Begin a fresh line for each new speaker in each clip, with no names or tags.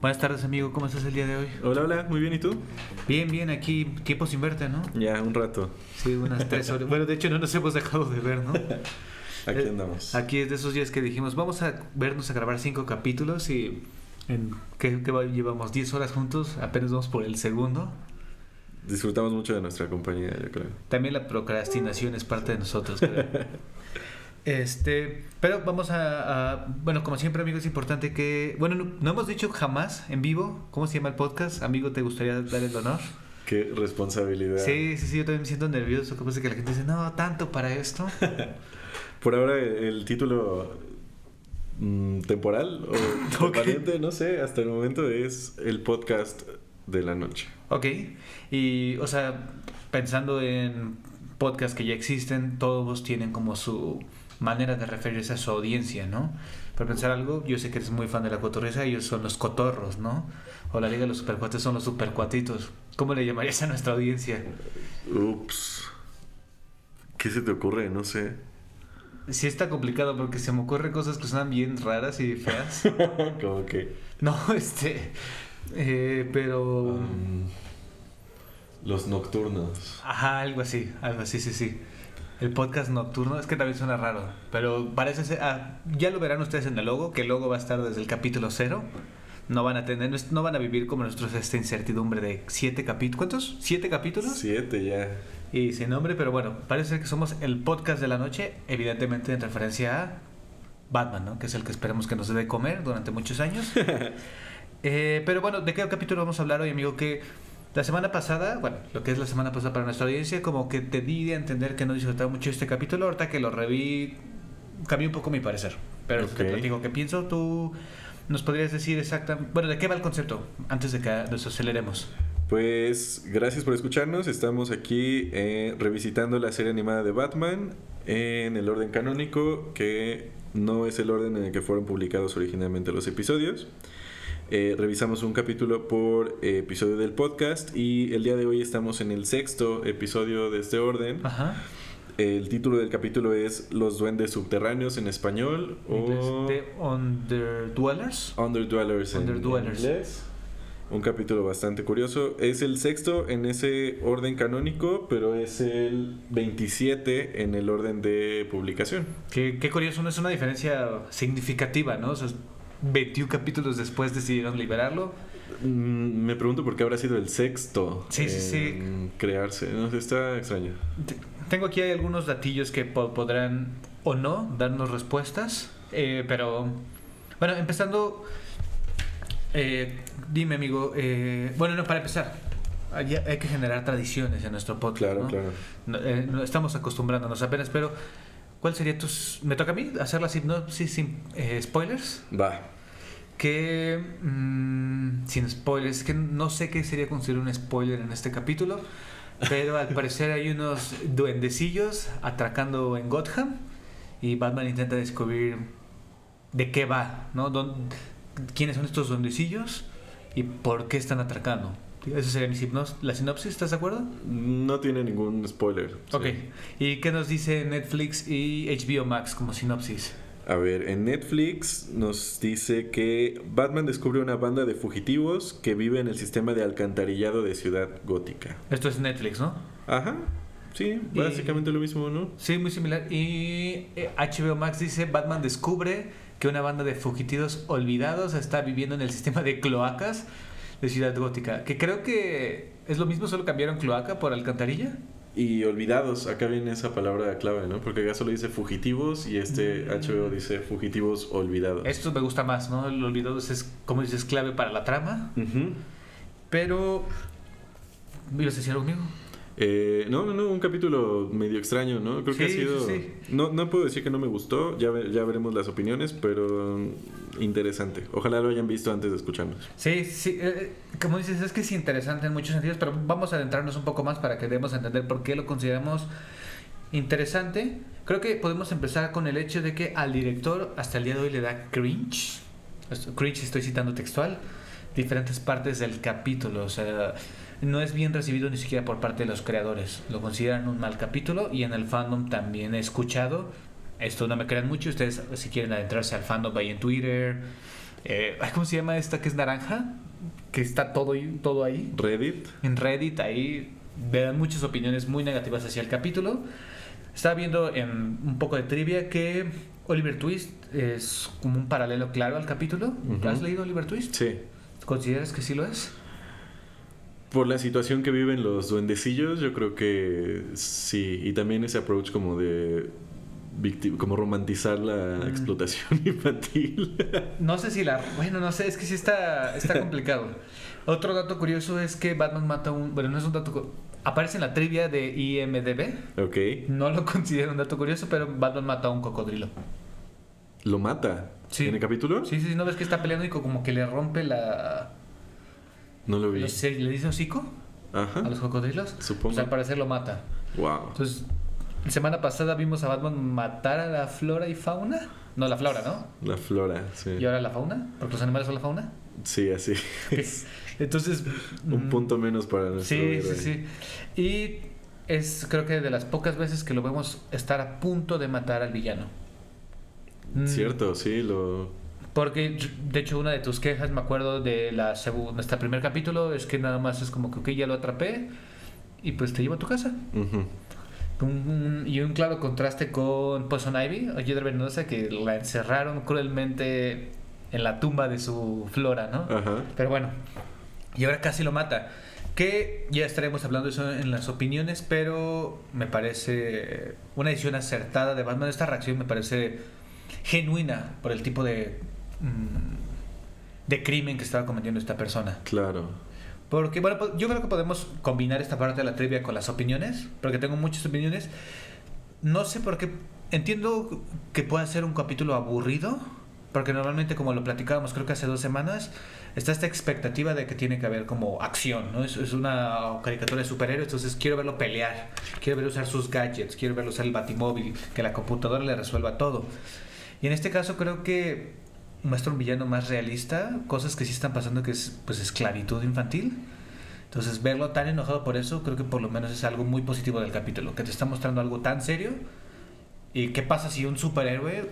Buenas tardes, amigo. ¿Cómo estás el día de hoy?
Hola, hola. Muy bien. ¿Y tú?
Bien, bien. Aquí tiempo sin verte, ¿no?
Ya, un rato.
Sí, unas tres horas. Bueno, de hecho no nos hemos dejado de ver, ¿no?
Aquí
Eh,
andamos.
Aquí es de esos días que dijimos, vamos a vernos a grabar cinco capítulos y en que, llevamos 10 horas juntos, apenas vamos por el segundo.
Disfrutamos mucho de nuestra compañía, yo creo.
También la procrastinación es parte de nosotros, creo. Este, pero vamos a, a- bueno, como siempre, amigo, es importante que, bueno, no, no hemos dicho jamás en vivo cómo se llama el podcast. Amigo, ¿te gustaría dar el honor?
Qué responsabilidad.
Sí, sí, sí, yo también me siento nervioso. Como que la gente dice, no, tanto para esto.
Por ahora, el título mm, temporal o
Ok.
permanente, no sé, hasta el momento es el podcast de la noche.
Ok, y, o sea, pensando en podcasts que ya existen, todos tienen como su manera de referirse a su audiencia, ¿no? Para pensar algo, yo sé que eres muy fan de la cotorreza, ellos son los cotorros, ¿no? O la Liga de los Supercuates son los supercuatitos. ¿Cómo le llamarías a nuestra audiencia?
Ups. ¿Qué se te ocurre? No sé.
Sí está complicado porque se me ocurren cosas que suenan bien raras y feas.
Como que.
No, este... eh, pero...
um, los nocturnos.
Ajá, algo así, algo así, sí, sí. El podcast nocturno, es que también suena raro, pero parece ser, ah, ya lo verán ustedes en el logo, que el logo va a estar desde el capítulo cero. No van a tener, no van a vivir como nosotros esta incertidumbre de siete capítulos. ¿Cuántos? ¿Siete capítulos?
Siete ya.
Y sin nombre, pero bueno, parece que somos el podcast de la noche, evidentemente en referencia a Batman, ¿no? Que es el que esperamos que nos dé de comer durante muchos años. Eh, pero bueno, ¿de qué capítulo vamos a hablar hoy, amigo? Que la semana pasada, bueno, lo que es la semana pasada para nuestra audiencia, como que te di a entender que no disfrutaba mucho este capítulo. Ahorita que lo reví, cambió un poco mi parecer. Pero te
Ok.
platico qué pienso. Tú nos podrías decir exactamente. Bueno, ¿de qué va el concepto? Antes de que nos aceleremos.
Pues gracias por escucharnos. Estamos aquí eh, revisitando la serie animada de Batman en el orden canónico, que no es el orden en el que fueron publicados originalmente los episodios. Eh, revisamos un capítulo por eh, episodio del podcast y el día de hoy estamos en el sexto episodio de este orden.
Ajá.
El título del capítulo es Los duendes subterráneos en español
En
o
The Underdwellers.
Underdwellers en
Underdwellers.
inglés. Un capítulo bastante curioso. Es el sexto en ese orden canónico, pero es el 27 en el orden de publicación.
Qué, qué curioso, no es una diferencia significativa, ¿no? O sea, 21 capítulos después decidieron liberarlo.
Mm, Me pregunto por qué habrá sido el sexto
Sí, sí, sí.
crearse. No está extraño.
Te- Tengo aquí algunos datillos que po- podrán o no darnos respuestas, eh, pero bueno, empezando, eh, dime amigo, eh, bueno, no, para empezar, hay, hay que generar tradiciones en nuestro podcast.
Claro,
¿no?
claro.
No, eh, no estamos acostumbrándonos apenas, pero ¿cuál sería tus... Me toca a mí hacer la sinopsis sin eh, spoilers?
Va.
que mm, sin spoilers, que no sé qué sería considerar un spoiler en este capítulo, pero al parecer hay unos duendecillos atracando en Gotham y Batman intenta descubrir de qué va, ¿no? ¿Quiénes son estos duendecillos y por qué están atracando? Esa sería mi sinopsis, la sinopsis, ¿estás de acuerdo?
No tiene ningún spoiler. sí.
Ok. ¿Y qué nos dice Netflix y HBO Max como sinopsis?
A ver, en Netflix nos dice que Batman descubre una banda de fugitivos que vive en el sistema de alcantarillado de Ciudad Gótica.
Esto es Netflix, ¿no?
Ajá. Sí,
Y-
básicamente lo mismo, ¿no?
Sí, muy similar. Y eh, HBO Max dice, Batman descubre que una banda de fugitivos olvidados está viviendo en el sistema de cloacas de Ciudad Gótica. Que creo que es lo mismo, solo cambiaron cloaca por alcantarilla.
Y olvidados, acá viene esa palabra clave, ¿no? Porque acá solo dice fugitivos y este
Mm.
HBO dice fugitivos olvidados.
Esto me gusta más, ¿no? El olvidado es, como dices, clave para la trama. Pero... ¿Ibas a decir algo conmigo?
Eh, no, no, no, un capítulo medio extraño, ¿no? Creo que ha sido...
sí.
No, no puedo decir que no me gustó, ya, ya veremos las opiniones, pero interesante. Ojalá lo hayan visto antes de escucharnos.
Sí, sí, eh, como dices, es que es interesante en muchos sentidos, pero vamos a adentrarnos un poco más para que demos a entender por qué lo consideramos interesante. Creo que podemos empezar con el hecho de que al director hasta el día de hoy le da cringe. Cringe estoy citando textual. Diferentes partes del capítulo. O sea, no es bien recibido ni siquiera por parte de los creadores. Lo consideran un mal capítulo y en el fandom también he escuchado. Esto no me crean mucho. Ustedes si quieren adentrarse al fandom, vayan en Twitter, Eh, ¿Cómo se llama esta que es naranja? Que está todo, ahí- todo ahí.
Reddit.
En Reddit, ahí verán muchas opiniones muy negativas hacia el capítulo. Estaba viendo en un poco de trivia que Oliver Twist es como un paralelo claro al capítulo.
Ujú.
¿Has leído Oliver Twist?
Sí.
¿Consideras que sí lo es?
Por la situación que viven los duendecillos, yo creo que sí. Y también ese approach como de como romantizar la
Mm.
explotación infantil.
No sé si la... Bueno, no sé, es que sí está, está complicado. Otro dato curioso es que Batman mata un... Bueno, no es un dato... Aparece en la trivia de IMDB.
ok.
No lo considero un dato curioso, pero Batman mata a un cocodrilo.
Lo mata.
Sí.
¿En el capítulo?
Sí, sí, sí, ¿no ves que está peleando y co- como que le rompe la...
No lo vi.
¿Le dice hocico
Ajá.
a los cocodrilos?
Supongo.
Pues al parecer lo mata.
Wow.
Entonces, semana pasada vimos a Batman matar a la flora y fauna. No, la flora, ¿no?
La flora, sí.
Y ahora la fauna, porque los animales son la fauna.
Sí, así.
Entonces...
Un
mm,
punto menos para nuestro
Sí,
héroe.
sí, sí. Y es creo que de las pocas veces que lo vemos estar a punto de matar al villano. Mm,
Cierto, sí, lo...
Porque, de hecho, una de tus quejas, me acuerdo de la nuestro primer capítulo, es que nada más es como que, ok, ya lo atrapé y pues te llevo a tu casa.
Ujú.
Un- un- y un claro contraste con Poison Ivy, o Venenosa, que la encerraron cruelmente en la tumba de su flora, ¿no? Pero bueno, y ahora casi lo mata. Que ya estaremos hablando de eso en las opiniones, pero me parece una edición acertada de Batman. Esta reacción me parece genuina por el tipo de, de crimen que estaba cometiendo esta persona.
Claro.
Porque, bueno, pues, yo creo que podemos combinar esta parte de la trivia con las opiniones, porque tengo muchas opiniones. No sé por qué. Entiendo que pueda ser un capítulo aburrido, porque normalmente, como lo platicábamos, creo que hace dos semanas, está esta expectativa de que tiene que haber como acción, ¿no? Es, es una caricatura de superhéroes, entonces quiero verlo pelear, quiero verlo usar sus gadgets, quiero verlo usar el batimóvil, que la computadora le resuelva todo. Y en este caso creo que muestra un villano más realista, cosas que sí están pasando que es pues esclavitud infantil. Entonces verlo tan enojado por eso creo que por lo menos es algo muy positivo del capítulo, que te está mostrando algo tan serio. ¿Y qué pasa si un superhéroe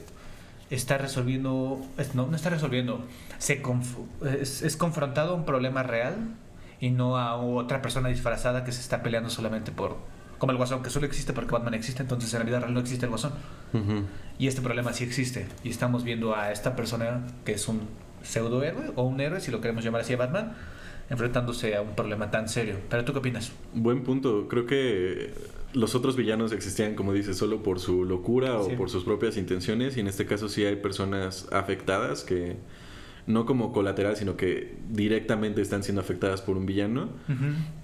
está resolviendo, es- no, no está resolviendo, se conf- es, es confrontado a un problema real y no a otra persona disfrazada que se está peleando solamente por, como el guasón, que solo existe porque Batman existe, entonces en la vida real no existe el guasón.
Ujú.
Y este problema sí existe. Y estamos viendo a esta persona que es un pseudohéroe o un héroe, si lo queremos llamar así, a Batman, enfrentándose a un problema tan serio. Pero tú qué opinas?
Buen punto. Creo que los otros villanos existían, como dices, solo por su locura o
Sí.
por sus propias intenciones. Y en este caso sí hay personas afectadas que no como colateral, sino que directamente están siendo afectadas por un villano.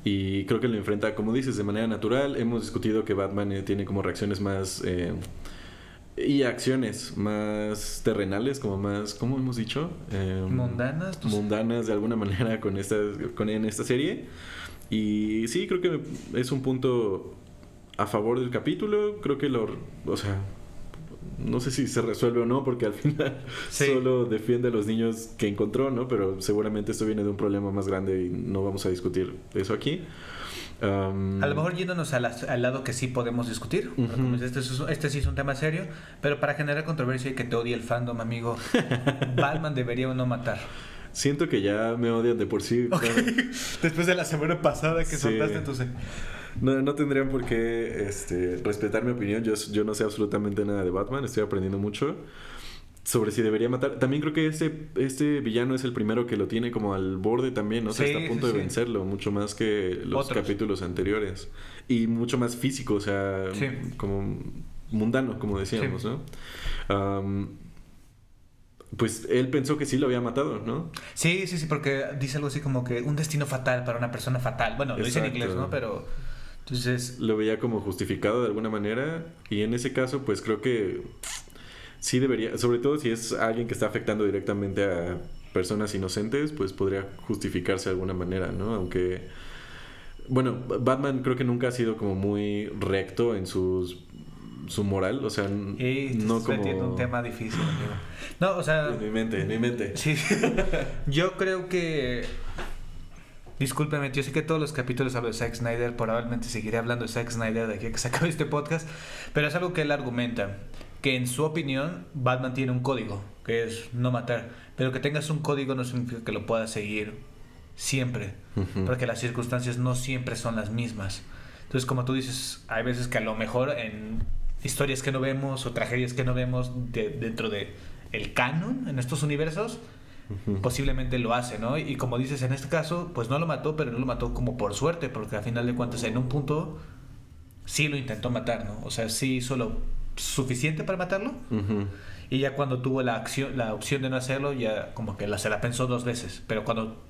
Y creo que lo enfrenta, como dices, de manera natural. Hemos discutido que Batman eh, tiene como reacciones más... eh, y acciones más terrenales, como más... ¿Cómo hemos dicho? Eh,
Mundanas.
mundanas de alguna manera con esta, con, en esta serie. Y sí, creo que es un punto a favor del capítulo. Creo que lo... O sea, no sé si se resuelve o no, porque al final
Sí.
solo defiende a los niños que encontró, ¿no? Pero seguramente esto viene de un problema más grande y no vamos a discutir eso aquí. Am,
A lo mejor yéndonos a las- al lado que sí podemos discutir. Este, es- este sí es un tema serio, pero para generar controversia y que te odie el fandom, amigo, Batman debería o no matar.
Siento que ya me odian de por sí.
Después de la semana pasada que
Sí.
soltaste.
No, no tendrían por qué este, respetar mi opinión. Yo, yo no sé absolutamente nada de Batman. Estoy aprendiendo mucho sobre si debería matar. También creo que este, este villano es el primero que lo tiene como al borde también. ¿no? O sea, está a punto
sí,
de
sí.
vencerlo. Mucho más que los
Otros.
capítulos anteriores. Y mucho más físico. O sea, como mundano, como decíamos. ¿no? Pues él pensó que sí lo había matado, ¿no?
Sí, sí, sí, porque dice algo así como que un destino fatal para una persona fatal. Bueno, lo dice en inglés, ¿no? Pero entonces
lo veía como justificado de alguna manera y en ese caso pues creo que sí debería, sobre todo si es alguien que está afectando directamente a personas inocentes, pues podría justificarse de alguna manera, ¿no? Aunque bueno, Batman creo que nunca ha sido como muy recto en sus su moral, o sea,
y
no como
metiendo un tema difícil, amigo. No, o sea,
en mi mente, en mi mente.
Sí, yo creo que. Discúlpeme, yo sé que todos los capítulos hablo de Zack Snyder, probablemente seguiré hablando de Zack Snyder de aquí a que se acabe este podcast, pero es algo que él argumenta, que en su opinión Batman tiene un código que es no matar. Pero que tengas un código no significa que lo puedas seguir siempre, porque las circunstancias no siempre son las mismas. Entonces, como tú dices, hay veces que a lo mejor en historias que no vemos o tragedias que no vemos de- dentro de el canon en estos universos, Posiblemente lo hace, ¿no? Y como dices, en este caso, pues no lo mató, pero no lo mató como por suerte, porque a final de cuentas en un punto sí lo intentó matar, ¿no? O sea, sí hizo lo suficiente para matarlo y ya cuando tuvo la acción, la opción de no hacerlo, ya como que la, se la pensó dos veces, pero cuando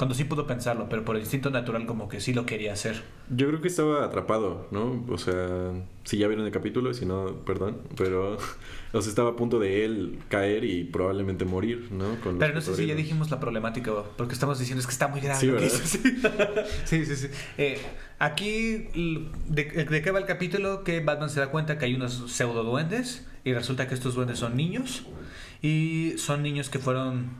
cuando sí pudo pensarlo, pero por instinto natural como que sí lo quería hacer.
Yo creo que estaba atrapado, ¿no? O sea, si ya vieron el capítulo, si no, perdón, pero o sea, estaba a punto de él caer y probablemente morir, ¿no? Con
Pero no sé si ya dijimos la problemática, porque estamos diciendo es que está muy grave.
Sí, ¿verdad?
Sí, sí, sí. Eh, aquí, de, ¿de qué va el capítulo? Que Batman se da cuenta que hay unos pseudo duendes y resulta que estos duendes son niños y son niños que fueron,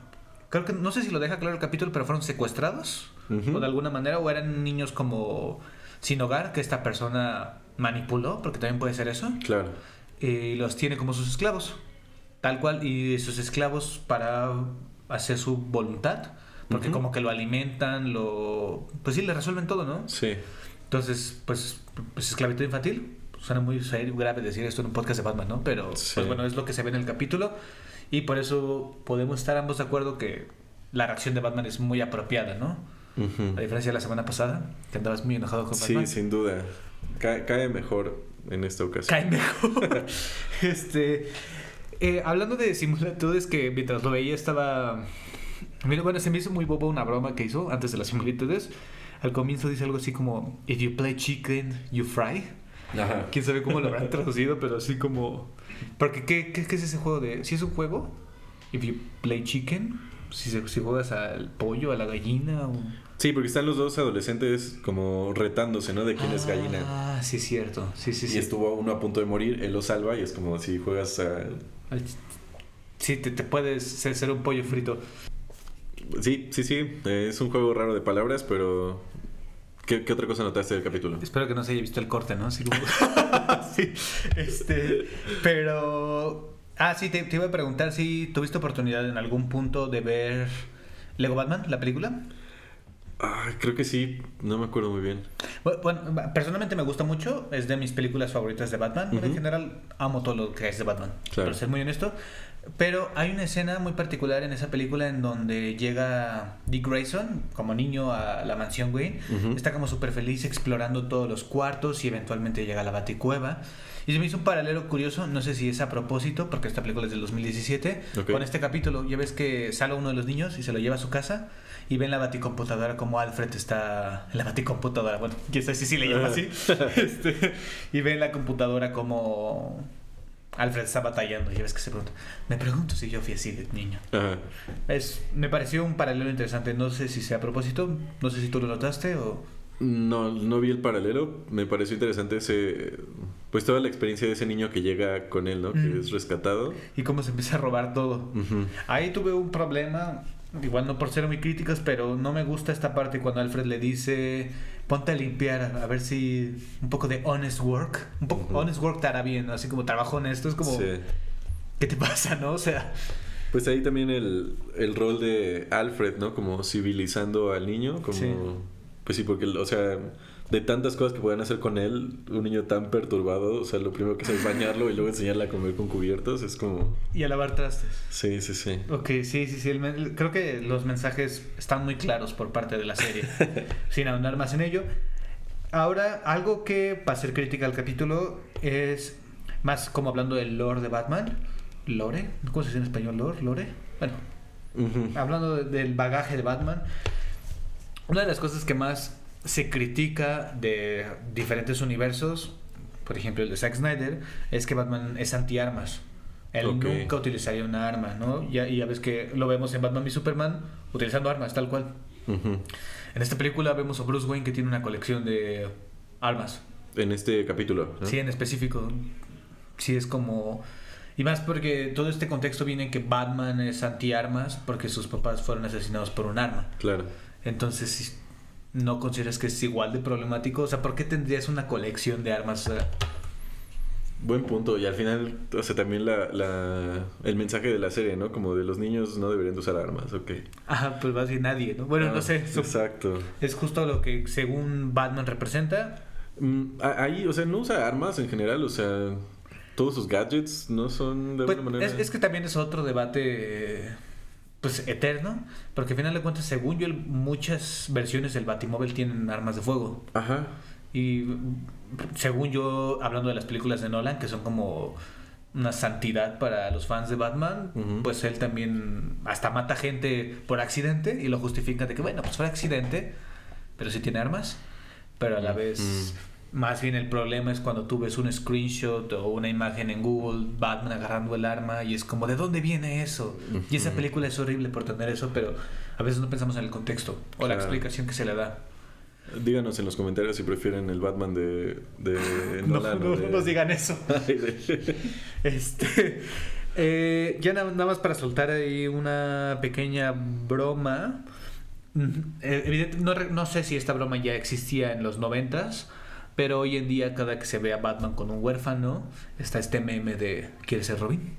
creo que, no sé si lo deja claro el capítulo, pero fueron secuestrados o de alguna manera o eran niños como sin hogar que esta persona manipuló, porque también puede ser eso
Claro.
y los tiene como sus esclavos, tal cual, y sus esclavos para hacer su voluntad, porque como que lo alimentan, lo... Pues sí, le resuelven todo, ¿no?
Sí.
Entonces, pues, pues esclavitud infantil, suena muy serio, grave decir esto en un podcast de Batman, ¿no? Pero,
Sí.
pues bueno, es lo que se ve en el capítulo, y por eso podemos estar ambos de acuerdo que la reacción de Batman es muy apropiada, ¿no? A diferencia de la semana pasada, que andabas muy enojado con
Sí,
Batman.
sin duda. Ca- cae mejor en esta ocasión.
cae mejor. este, eh, hablando de similitudes que mientras lo veía estaba... Mira, bueno, se me hizo muy bobo una broma que hizo antes de las similitudes. Al comienzo dice algo así como, if you play chicken, you fry.
Ajá.
Quién sabe cómo lo habrán traducido, pero así como... Porque, ¿qué, qué, qué es ese juego de...? Si es un juego, if you play chicken, si, si juegas al pollo, a la gallina o...
Sí, porque están los dos adolescentes como retándose, ¿no? De quién es gallina.
Ah, sí, cierto. Sí, sí,
Y
sí.
estuvo uno a punto de morir, él lo salva y es como si juegas a...
Sí, te, te puedes ser, un pollo frito.
Sí, sí, sí. es un juego raro de palabras, pero... ¿Qué, qué otra cosa notaste del capítulo?
Espero que no se haya visto el corte, ¿no? Así como... sí, este... Pero... Ah, sí, te, te iba a preguntar si tuviste oportunidad en algún punto de ver Lego Batman, la película.
Ah, creo que sí, no me acuerdo muy bien.
Bu- Bueno, personalmente me gusta mucho, es de mis películas favoritas de Batman. Bueno, En
Ujú.
general amo todo lo que es de Batman,
Claro.
para ser muy honesto. Pero hay una escena muy particular en esa película en donde llega Dick Grayson como niño a la mansión Wayne. Está como súper feliz explorando todos los cuartos y eventualmente llega a la Baticueva. Y se me hizo un paralelo curioso, no sé si es a propósito, porque esta película es del 2017,
Ok.
con este capítulo. Ya ves que sale uno de los niños y se lo lleva a su casa y ve en la baticomputadora como Alfred está en la baticomputadora. Bueno, quién sabe si sí le llama así. Este, y ve en la computadora como Alfred está batallando. Y ya ves que se pregunta, me pregunto si yo fui así de niño.
Ajá.
Es, me pareció un paralelo interesante. No sé si sea a propósito, no sé si tú lo notaste o...
No, no vi el paralelo. Me pareció interesante ese... Pues toda la experiencia de ese niño que llega con él, ¿no? Que
Mm.
es rescatado.
Y cómo se empieza a robar todo.
Ujú.
Ahí tuve un problema, igual no por ser muy críticos, pero no me gusta esta parte cuando Alfred le dice, ponte a limpiar, a ver si un poco de honest work, un poco honest work te hará bien, así como trabajo honesto, es como,
Sí.
¿qué te pasa, no? O sea,
Pues ahí también el, el rol de Alfred, ¿no? Como civilizando al niño, como...
Sí.
Pues sí, porque, o sea, de tantas cosas que pueden hacer con él, un niño tan perturbado, o sea, lo primero que hace es bañarlo y luego enseñarle a comer con cubiertos, es como...
y a lavar trastes.
Sí, sí, sí.
Ok, sí, sí, sí. el creo que los mensajes están muy claros por parte de la serie, sin ahondar más en ello. Ahora, algo que, para ser crítica al capítulo, es más como hablando del lore de Batman. ¿Lore? ¿Cómo se dice en español? ¿Lore? ¿Lore? Bueno, hablando de- del bagaje de Batman, una de las cosas que más se critica de diferentes universos, por ejemplo el de Zack Snyder, es que Batman es antiarmas. Él nunca utilizaría una arma, ¿no? Ya, y ya ves que lo vemos en Batman y Superman utilizando armas, tal cual. En esta película vemos a Bruce Wayne que tiene una colección de armas.
En este capítulo.
Sí, en específico. Sí, es como... Y más porque todo este contexto viene que Batman es antiarmas porque sus papás fueron asesinados por un arma.
Claro.
Entonces, ¿no consideras que es igual de problemático? O sea, ¿por qué tendrías una colección de armas? O sea,
Buen punto. Y al final, o sea, también la, la, el mensaje de la serie, ¿no? Como de los niños no deberían de usar armas, ok.
Ajá, pues más bien nadie, ¿no? Bueno,
Ah,
no sé. su-
Exacto.
Es justo lo que según Batman representa.
Mm, ahí, o sea, no usa armas en general, o sea, todos sus gadgets no son de
Pues,
alguna manera.
es, es que también es otro debate eh, pues eterno, porque al final de cuentas, según yo, muchas versiones del Batimóvil tienen armas de fuego.
Ajá.
Y mm, según yo, hablando de las películas de Nolan, que son como una santidad para los fans de Batman, pues él también hasta mata gente por accidente y lo justifica de que, bueno, pues fue accidente, pero sí tiene armas. Pero a la
Mm,
vez, más bien el problema es cuando tú ves un screenshot o una imagen en Google, Batman agarrando el arma y es como, ¿de dónde viene eso? Y esa película es horrible por tener eso, pero a veces no pensamos en el contexto o la explicación que se le da.
Díganos en los comentarios si prefieren el Batman de, de
No,
Nolan
no,
de-
no nos digan eso. Este, eh, ya na- nada más para soltar ahí una pequeña broma. Mm, eh, evidente- no, no sé si esta broma ya existía en los noventas, pero hoy en día cada que se ve a Batman con un huérfano, está este meme de ¿Quieres ser Robin?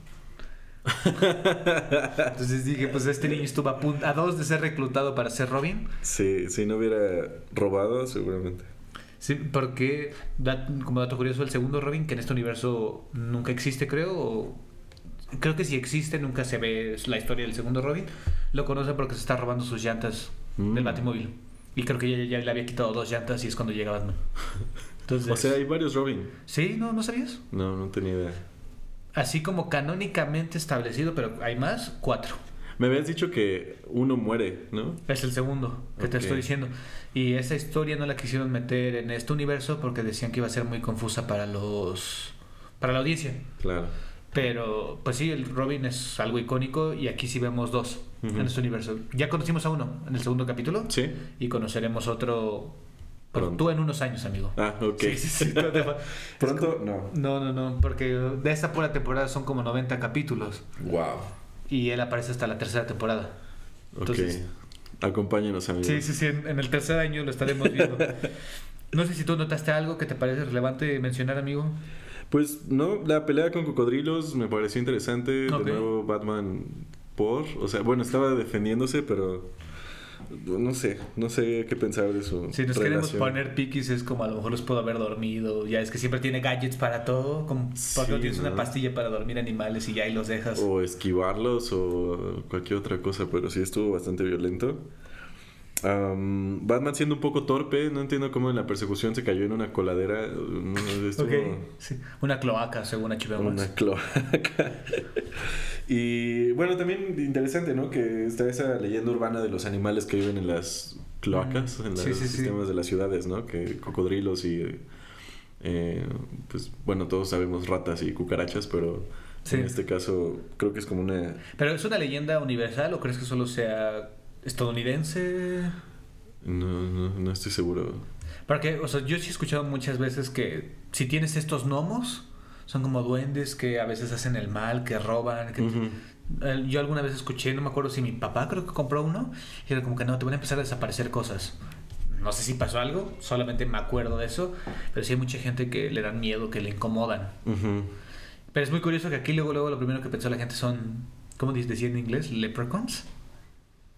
Entonces dije, pues este niño estuvo a, punto, a dos de ser reclutado para ser Robin.
Sí, si no hubiera robado, seguramente.
Sí, porque, como dato curioso, el segundo Robin, que en este universo nunca existe, creo, o- creo que si existe, nunca se ve la historia del segundo Robin, lo conoce porque se está robando sus llantas
Mm.
del Batimóvil. Y creo que ya, ya le había quitado dos llantas y es cuando llega Batman. Entonces,
O sea, hay varios Robin.
¿sí? ¿No, ¿No sabías?
No, no tenía idea.
Así como canónicamente establecido, pero hay más, cuatro.
Me habías dicho que uno muere, ¿no?
Es el segundo que te estoy diciendo. Y esa historia no la quisieron meter en este universo porque decían que iba a ser muy confusa para los para la audiencia.
Claro.
Pero, pues sí, el Robin es algo icónico y aquí sí vemos dos
Ujú.
en este universo. Ya conocimos a uno en el segundo capítulo
¿Sí?
y conoceremos otro
Pronto.
tú en unos años, amigo.
Ah, ok.
Sí, sí, sí, no te fa-
Pronto, no.
No, no, no, porque de esta pura temporada son como 90 capítulos
Wow.
y él aparece hasta la tercera temporada. Entonces-
ok. Acompáñenos, amigos.
Sí, sí, sí, en, el tercer año lo estaremos viendo. No sé si tú notaste algo que te parece relevante mencionar, amigo.
Pues no, la pelea con cocodrilos me pareció interesante.
Ok.
De nuevo, Batman por. O sea, bueno, estaba defendiéndose, pero. No sé, no sé qué pensar de su.
Si nos queremos poner piquis es como a lo mejor los puedo haber dormido. Ya es que siempre tiene gadgets para todo. Como ¿Por qué no
Sí,
tienes una pastilla para dormir animales y ya ahí los dejas?
O esquivarlos o cualquier otra cosa, pero sí estuvo bastante violento. Batman siendo un poco torpe, no entiendo cómo en la persecución se cayó en una coladera. no, estuvo-
Ok, sí. Una cloaca, según HBO Max.
Una cloaca. y bueno, también interesante, ¿no? Que está esa leyenda urbana de los animales que viven en las cloacas,
Mm.
en los
Sí, sí, sí.
sistemas de las ciudades, ¿no? Que cocodrilos y. eh, pues bueno, todos sabemos ratas y cucarachas, pero en este caso creo que es como una.
¿Pero es una leyenda universal o crees que solo sea estadounidense?
No, no, no estoy seguro.
Porque, o sea, yo sí he escuchado muchas veces que si tienes estos gnomos, son como duendes que a veces hacen el mal, que roban. Que. Eh, Yo alguna vez escuché, no me acuerdo si mi papá creo que compró uno, y era como que no, te van a empezar a desaparecer cosas. No sé si pasó algo, solamente me acuerdo de eso, pero sí hay mucha gente que le dan miedo, que le incomodan. Pero es muy curioso que aquí luego, luego lo primero que pensó la gente son, ¿cómo decía en inglés? Leprechauns.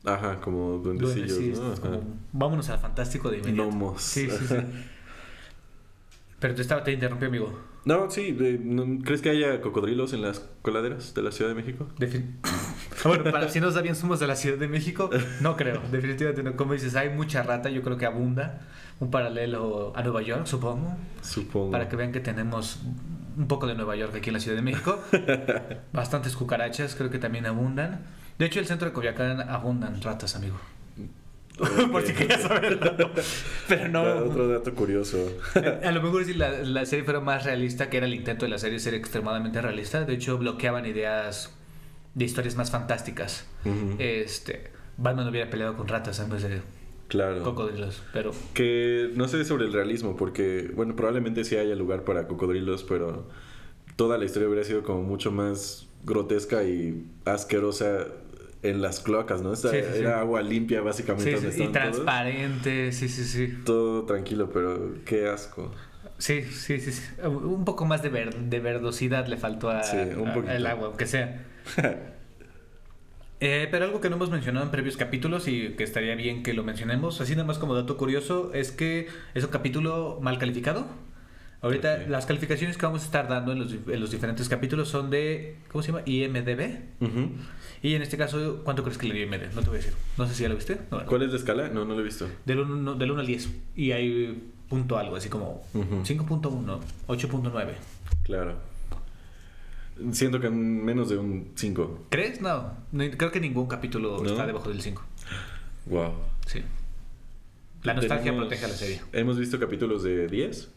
Ajá, como duendecillos,
Duendes, sí,
¿no?
como, vámonos al fantástico de inmediato.
Gnomos.
Sí, sí, sí. Pero te estaba, te interrumpí, amigo.
No, sí, de- no- ¿crees que haya cocodrilos en las coladeras de la Ciudad de México?
Defin- bueno, para si no sabían, somos de la Ciudad de México. No creo, definitivamente no. Como dices, hay mucha rata, yo creo que abunda. Un paralelo a Nueva York, supongo.
Supongo.
Para que vean que tenemos un poco de Nueva York aquí en la Ciudad de México. Bastantes cucarachas, creo que también abundan. De hecho, el centro de Coyoacán abundan ratas, amigo. Por si querías saberlo. Pero no.
Otro dato curioso.
A lo mejor si la, la serie fuera más realista, que era el intento de la serie ser extremadamente realista, de hecho bloqueaban ideas de historias más fantásticas. Este, Batman hubiera peleado con ratas en vez de
claro.
cocodrilos, pero
Que no sé sobre el realismo, porque, bueno, probablemente sí haya lugar para cocodrilos, pero toda la historia hubiera sido como mucho más grotesca y asquerosa en las cloacas, ¿no? Esta
Sí, sí, sí.
era agua limpia, básicamente.
sí,
donde
sí, y
todos.
transparente, sí, sí, sí.
Todo tranquilo, pero qué asco.
Sí, sí, sí, sí. Un poco más de, ver, de verdosidad le faltó a, al agua, aunque sea. Eh, pero algo que no hemos mencionado en previos capítulos y que estaría bien que lo mencionemos, así nada más como dato curioso, es que es un capítulo mal calificado. Ahorita las calificaciones que vamos a estar dando en los, en los diferentes capítulos son de, ¿cómo se llama? IMDB. Y en este caso, ¿cuánto crees que le dio IMDB? No te voy a decir. No sé si ya lo viste. No,
¿Cuál es la escala? No, no lo he visto.
Del 1 del uno al 10. Y hay punto algo, así como
Ujú.
5.1, 8.9.
Claro. Siento que menos de un 5.
¿Crees? No. No, Creo que ningún capítulo
¿No?
está debajo del 5.
Wow.
Sí. La nostalgia
Tenemos-
protege a la serie.
¿Hemos visto capítulos de 10?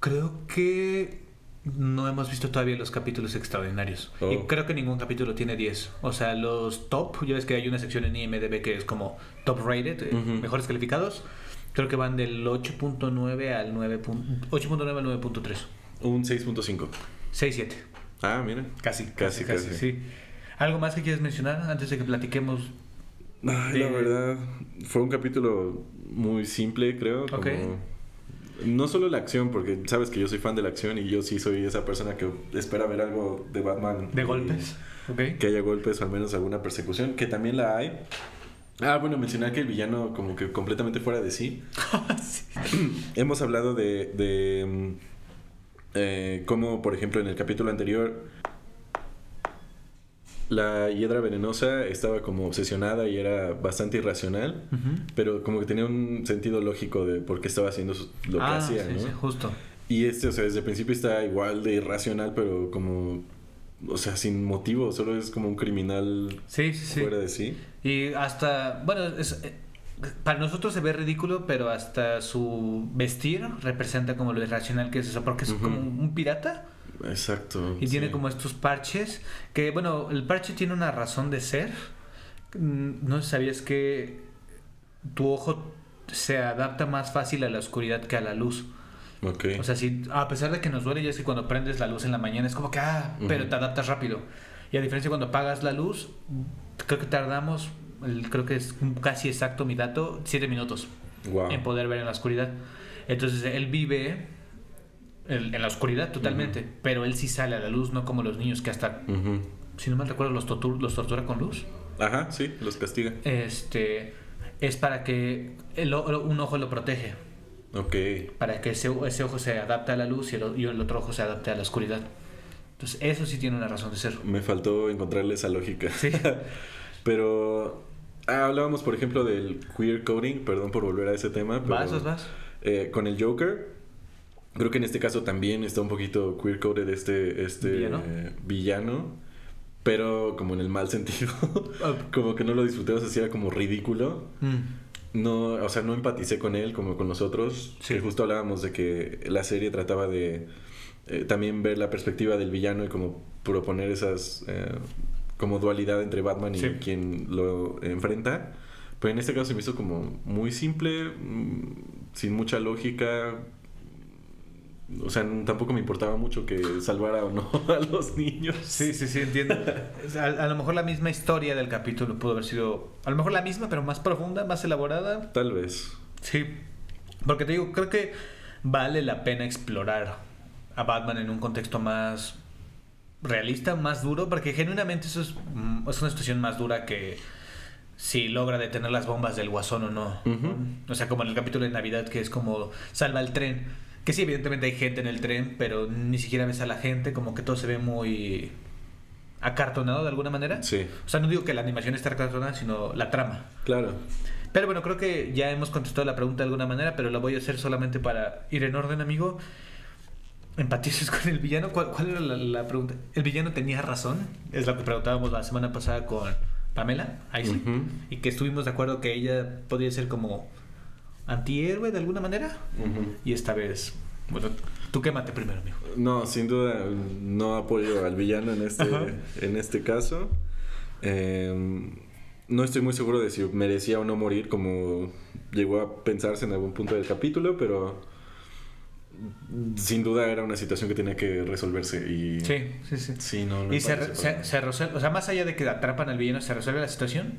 Creo que no hemos visto todavía los capítulos extraordinarios.
Oh.
Y creo que ningún capítulo tiene 10. O sea, los top, ya ves que hay una sección en IMDB que es como top rated, eh,
Ujú.
mejores calificados. Creo que van del 8.9 al 9. pun- 8.9 al 9.3.
Un 6.5.
6-7.
Ah, mira.
Casi,
Casi,
casi, casi,
casi.
sí. ¿Algo más que quieres mencionar antes de que platiquemos?
Ay, la
De-
verdad, fue un capítulo muy simple, creo.
Ok.
como- No solo la acción, porque sabes que yo soy fan de la acción y yo sí soy esa persona que espera ver algo de Batman.
¿De golpes?
Que haya golpes o al menos alguna persecución, que también la hay. Ah, bueno, mencionar que el villano como que completamente fuera de sí. Hemos hablado de, de mm, eh, cómo, por ejemplo, en el capítulo anterior, la hiedra venenosa estaba como obsesionada y era bastante irracional, pero como que tenía un sentido lógico de por qué estaba haciendo lo que
Ah,
hacía,
sí,
¿no?
sí, justo.
Y este, o sea, desde el principio está igual de irracional, pero como, o sea, sin motivo, solo es como un criminal
Sí, sí, sí.
fuera de sí.
Y hasta, bueno, es, eh, para nosotros se ve ridículo, pero hasta su vestir representa como lo irracional que es eso, porque es como un pirata
Exacto.
y tiene como estos parches, que bueno, el parche tiene una razón de ser. Mm, No sabías que tu ojo se adapta más fácil a la oscuridad que a la luz.
Ok.
O sea, si, a pesar de que nos duele, ya es que cuando prendes la luz en la mañana es como que, ah, pero te adaptas rápido. Y a diferencia de cuando apagas la luz, creo que tardamos, creo que es casi exacto mi dato, 7 minutos
wow.
en poder ver en la oscuridad. Entonces él vive en, en la oscuridad totalmente, pero él sí sale a la luz, no como los niños que hasta,
Ujú.
si no mal recuerdo, los, tortur- los tortura con luz.
Ajá, sí, los castiga.
Este, es para que el un ojo lo protege.
Ok.
para que ese, ese ojo se adapte a la luz y el, y el otro ojo se adapte a la oscuridad. Entonces, eso sí tiene una razón de ser.
Me faltó encontrarle esa lógica.
Sí.
Pero ah, hablábamos, por ejemplo, del queer coding, perdón por volver a ese tema. Pero,
¿Vas, vas, vas?
eh, con el Joker, creo que en este caso también está un poquito queer coded este, este
¿Villano?
eh, villano, pero como en el mal sentido. Como que no lo disfruté, o sea, sí era como ridículo.
Mm,
No, o sea, no empaticé con él como con nosotros.
Sí.
Que justo hablábamos de que la serie trataba de eh, también ver la perspectiva del villano y como proponer esas eh, como dualidad entre Batman y
Sí.
quien lo enfrenta. Pero en este caso se me hizo como muy simple, mm, sin mucha lógica. O sea, tampoco me importaba mucho que salvara o no a los niños.
Sí, sí, sí, entiendo. a, a lo mejor la misma historia del capítulo pudo haber sido, a lo mejor la misma, pero más profunda, más elaborada.
Tal vez.
Sí. Porque te digo, creo que vale la pena explorar a Batman en un contexto más realista, más duro, porque genuinamente eso es, mm, es una situación más dura que si logra detener las bombas del guasón o no. O sea, como en el capítulo de Navidad que es como salva el tren. Que sí, evidentemente hay gente en el tren, pero ni siquiera ves a la gente, como que todo se ve muy acartonado de alguna manera.
Sí,
O sea, no digo que la animación esté acartonada, sino la trama.
claro.
Pero bueno, creo que ya hemos contestado la pregunta de alguna manera, pero la voy a hacer solamente para ir en orden, amigo. ¿Empatizas con el villano? ¿Cuál, cuál era la, la pregunta? ¿El villano tenía razón? Es lo que preguntábamos la semana pasada con Pamela Isley.
Ujú.
Y que estuvimos de acuerdo que ella podía ser como antihéroe de alguna manera. Y esta vez, bueno, tú quémate primero, amigo.
No, sin duda no apoyo al villano en este,
Ajá.
en este caso. Eh, no estoy muy seguro de si merecía o no morir como llegó a pensarse en algún punto del capítulo, pero sin duda era una situación que tenía que resolverse y
Sí, sí, sí.
sí, no, no
Y se, se resuelve, o sea, más allá de que atrapan al villano, ¿se resuelve la situación?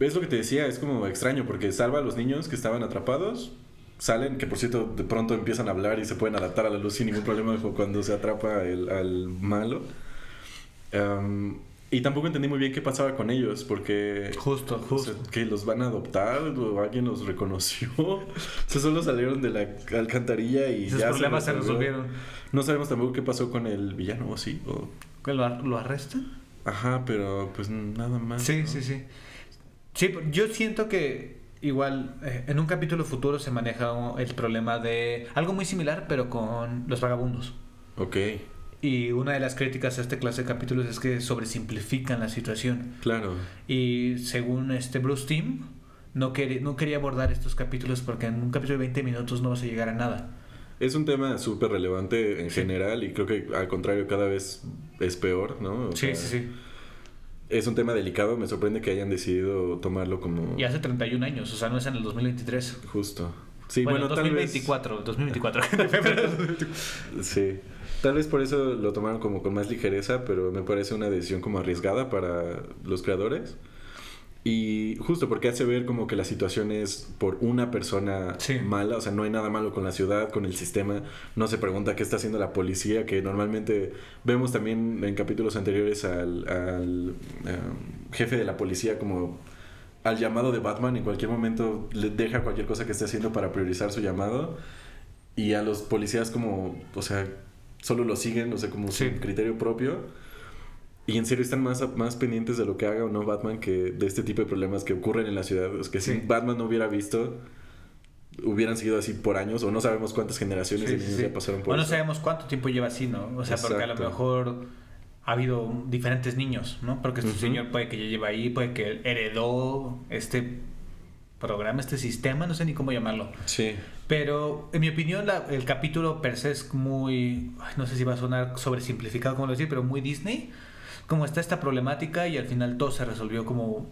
¿Ves lo que te decía? Es como extraño porque salva a los niños que estaban atrapados, salen, que por cierto de pronto empiezan a hablar y se pueden adaptar a la luz sin ningún problema cuando se atrapa el, al malo. Em, y tampoco entendí muy bien qué pasaba con ellos, porque...
Justo, justo.
que los van a adoptar o alguien los reconoció. o sea, solo salieron de la alcantarilla y
Sus
ya
problemas se resolvieron.
No sabemos tampoco qué pasó con el villano, ¿o sí? O...
¿Que ¿Lo, ar- lo arrestan?
Ajá, pero pues nada más.
Sí,
¿no?
sí, sí. Sí, yo siento que igual eh, en un capítulo futuro se maneja el problema de algo muy similar, pero con los vagabundos.
Ok,
Y una de las críticas a esta clase de capítulos es que sobresimplifican la situación.
claro.
Y según este Bruce Timm, no, quería no quería abordar estos capítulos porque en un capítulo de 20 minutos no vas a llegar a nada.
Es un tema súper relevante en
Sí.
general y creo que al contrario cada vez es peor, ¿no? O
Sí,
sea,
sí, sí.
Es un tema delicado, me sorprende que hayan decidido tomarlo como
Y hace 31 años, o sea, no es en el 2023.
justo. Sí,
bueno,
bueno, tal vez
2024, 2024.
Sí. Tal vez por eso lo tomaron como con más ligereza, pero me parece una decisión como arriesgada para los creadores. Y justo porque hace ver como que la situación es por una persona
Sí.
mala, o sea, no hay nada malo con la ciudad, con el sistema, no se pregunta qué está haciendo la policía, que normalmente vemos también en capítulos anteriores al, al, um, jefe de la policía como al llamado de Batman, en cualquier momento le deja cualquier cosa que esté haciendo para priorizar su llamado, y a los policías como, o sea, solo lo siguen, o sea, como
Sí.
su criterio propio. Y en serio están más, más pendientes de lo que haga o no Batman que de este tipo de problemas que ocurren en la ciudad. Es que
Sí.
si Batman no hubiera visto, hubieran seguido así por años o no sabemos cuántas generaciones
Sí,
de niños
sí.
ya pasaron por
O no
eso.
sabemos cuánto tiempo lleva así, ¿no? O sea, porque a lo mejor ha habido diferentes niños, ¿no? Porque este
Ujú.
señor puede que ya lleva ahí, puede que heredó este programa, este sistema, no sé ni cómo llamarlo.
Sí,
Pero en mi opinión la- el capítulo per se es muy, no sé si va a sonar sobresimplificado como lo decir, pero muy Disney. Como está esta problemática y al final todo se resolvió como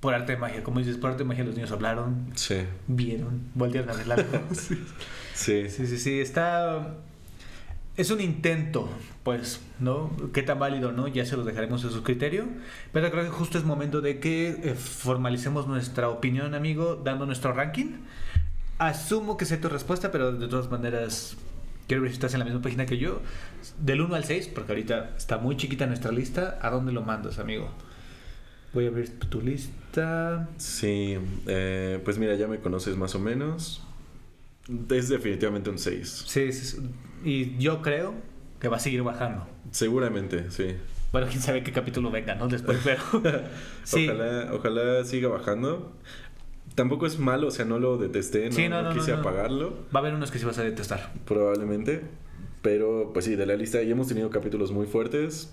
por arte de magia. Como dices, por arte de magia los niños hablaron,
sí,
vieron, volvieron a arreglarlo. sí.
sí.
Sí, sí, sí, está... Es un intento, pues, ¿no? ¿Qué tan válido, no? Ya se los dejaremos a su criterio. Pero creo que justo es momento de que eh, formalicemos nuestra opinión, amigo, dando nuestro ranking. Asumo que sé tu respuesta, pero de todas maneras quiero ver si estás en la misma página que yo. Del 1 al 6, porque ahorita está muy chiquita nuestra lista. ¿A dónde lo mandas, amigo? Voy a abrir tu lista.
Sí, eh, pues mira, ya me conoces más o menos. Es definitivamente un 6.
Sí, sí, y yo creo que va a seguir bajando.
Seguramente, sí.
Bueno, quién sabe qué capítulo venga, ¿no? Después, pero. sí.
Ojalá, ojalá siga bajando. Tampoco es malo, o sea, no lo detesté, no,
Sí, no,
no
no,
quise apagarlo,
Va a haber unos que sí vas a detestar.
probablemente. Pero, pues sí, de la lista y hemos tenido capítulos muy fuertes,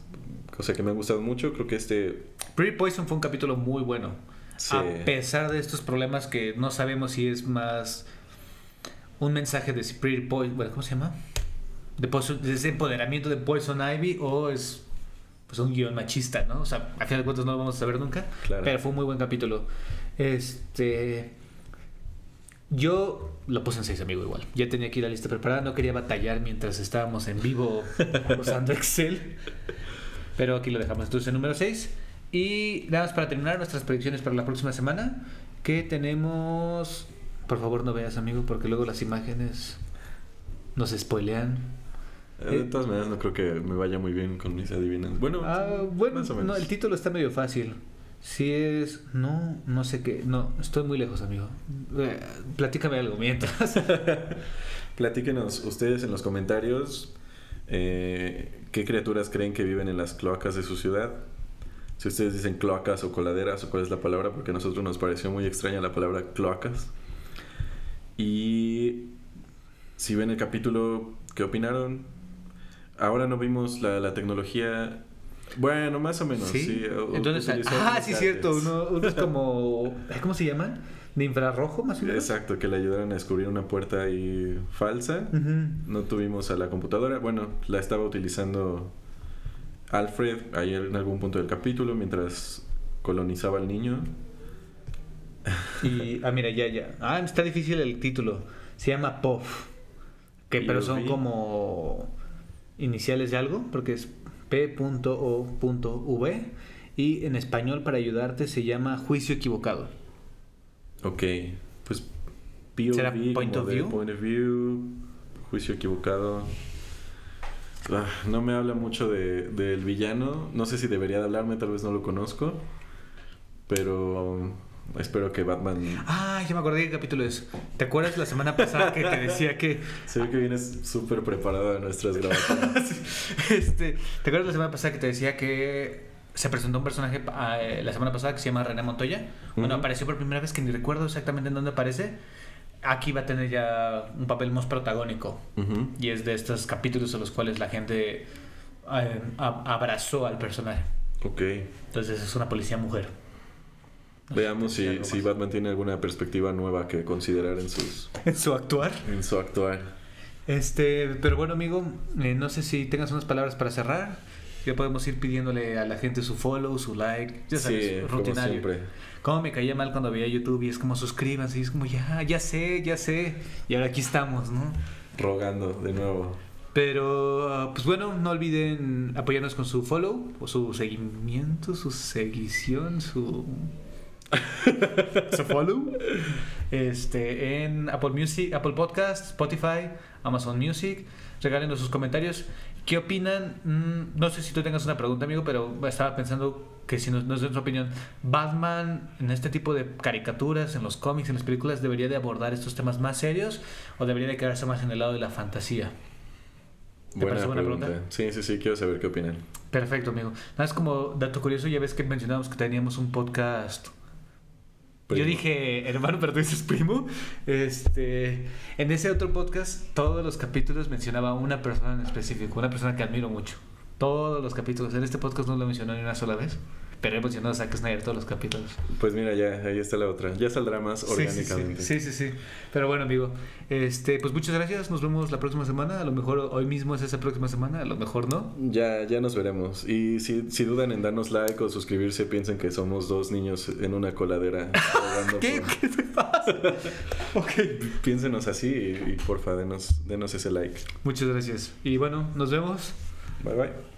cosa que me han gustado mucho. Creo que este
Pretty Poison fue un capítulo muy bueno.
Sí.
A pesar de estos problemas que no sabemos si es más un mensaje de Pretty Poison. Bueno, ¿cómo se llama? De, Poison- de ese empoderamiento de Poison Ivy o es pues un guion machista, ¿no? O sea, a fin de cuentas no lo vamos a saber nunca.
Claro.
Pero fue un muy buen capítulo. Este. Yo lo puse en 6, amigo, igual. Ya tenía aquí la lista preparada. No quería batallar mientras estábamos en vivo usando Excel. Pero aquí lo dejamos. Entonces, en número 6. Y nada más para terminar nuestras predicciones para la próxima semana. Que tenemos. Por favor, no veas, amigo, porque luego las imágenes nos spoilean.
Eh, De todas maneras, no creo que me vaya muy bien con mis adivinanzas. Bueno,
Ah, bueno,
más o menos.
no, el título está medio fácil. Si es. No, no sé qué. No, estoy muy lejos, amigo. Eh, platícame algo mientras.
Platíquenos ustedes en los comentarios eh, qué criaturas creen que viven en las cloacas de su ciudad. Si ustedes dicen cloacas o coladeras o cuál es la palabra, porque a nosotros nos pareció muy extraña la palabra cloacas. Y si ven el capítulo, ¿qué opinaron? Ahora no vimos la, la tecnología. Bueno, más o menos. Sí, o-
Entonces, ah, sí, cierto.
gadgets.
Uno, uno es como. ¿Cómo se llaman? De infrarrojo, más o menos.
Exacto, que le ayudaron a descubrir una puerta ahí falsa. No tuvimos a la computadora. Bueno, la estaba utilizando Alfred ahí en algún punto del capítulo mientras colonizaba al niño.
Y, ah, mira, ya, ya. Ah, está difícil el título. Se llama POF. Que, pero son como iniciales de algo, porque es P.O.V. Y en español, para ayudarte, se llama Juicio Equivocado.
Ok, pues
¿Será
POV,
point
como
of
de
view?
point of view, juicio equivocado. Ah, no me habla mucho de, del villano. No sé si debería de hablarme, tal vez no lo conozco. Pero espero que Batman.
Ah, ya me acordé de qué capítulo es. ¿Te acuerdas la semana pasada que te decía que
Se ve que vienes súper preparado a nuestras grabaciones.
este, ¿Te acuerdas la semana pasada que te decía que se presentó un personaje ah, eh, la semana pasada que se llama René Montoya? Bueno, apareció por primera vez que ni recuerdo exactamente en dónde aparece. Aquí va a tener ya un papel más protagónico. Y es de estos capítulos en los cuales la gente eh, abrazó al personaje.
Ok.
Entonces es una policía mujer.
Veamos si, si. Batman tiene alguna perspectiva nueva que considerar en, sus,
En su actuar.
en su actuar.
Este, pero bueno, amigo, eh, no sé si tengas unas palabras para cerrar. Ya podemos ir pidiéndole a la gente su follow, su like, ya sabes,
Sí, como
rutinario.
siempre.
Cómo me caía mal cuando veía YouTube y es como suscríbanse y es como ya, ya sé, ya sé. Y ahora aquí estamos, ¿no?
Rogando de nuevo.
Pero, ah, pues bueno, no olviden apoyarnos con su follow, o su seguimiento, su seguición, su. su follow. Este, en Apple Music, Apple Podcast, Spotify, Amazon Music. Regálenos sus comentarios. ¿Qué opinan? Mm, no sé si tú tengas una pregunta, amigo, pero estaba pensando que si nos, nos den su opinión, Batman en este tipo de caricaturas, en los cómics, en las películas, debería de abordar estos temas más serios o debería de quedarse más en el lado de la fantasía. ¿Te
Buena
parece buena
pregunta.
pregunta?
Sí, sí, sí, quiero saber qué opinan.
Perfecto, amigo. Nada más como dato curioso, ya ves que mencionamos que teníamos un podcast. Yo dije hermano, pero tú dices primo. Este, en ese otro podcast, todos los capítulos mencionaba una persona en específico, una persona que admiro mucho. Todos los capítulos. En este podcast no lo mencionó ni una sola vez, pero he mencionado a Zack Snyder todos los capítulos.
Pues mira, ya, ahí está la otra. Ya saldrá más
Sí, sí,
orgánicamente.
Sí, sí, sí, sí. Pero bueno, amigo, este, pues muchas gracias. Nos vemos la próxima semana. A lo mejor hoy mismo es esa próxima semana, a lo mejor no.
Ya, ya nos veremos. Y si, si dudan en darnos like o suscribirse, piensen que somos dos niños en una coladera.
¿Qué,
por-
¿Qué te pasa? ok.
Piénsenos así y, y porfa, denos, denos ese like.
Muchas gracias. Y bueno, nos vemos.
Bye bye.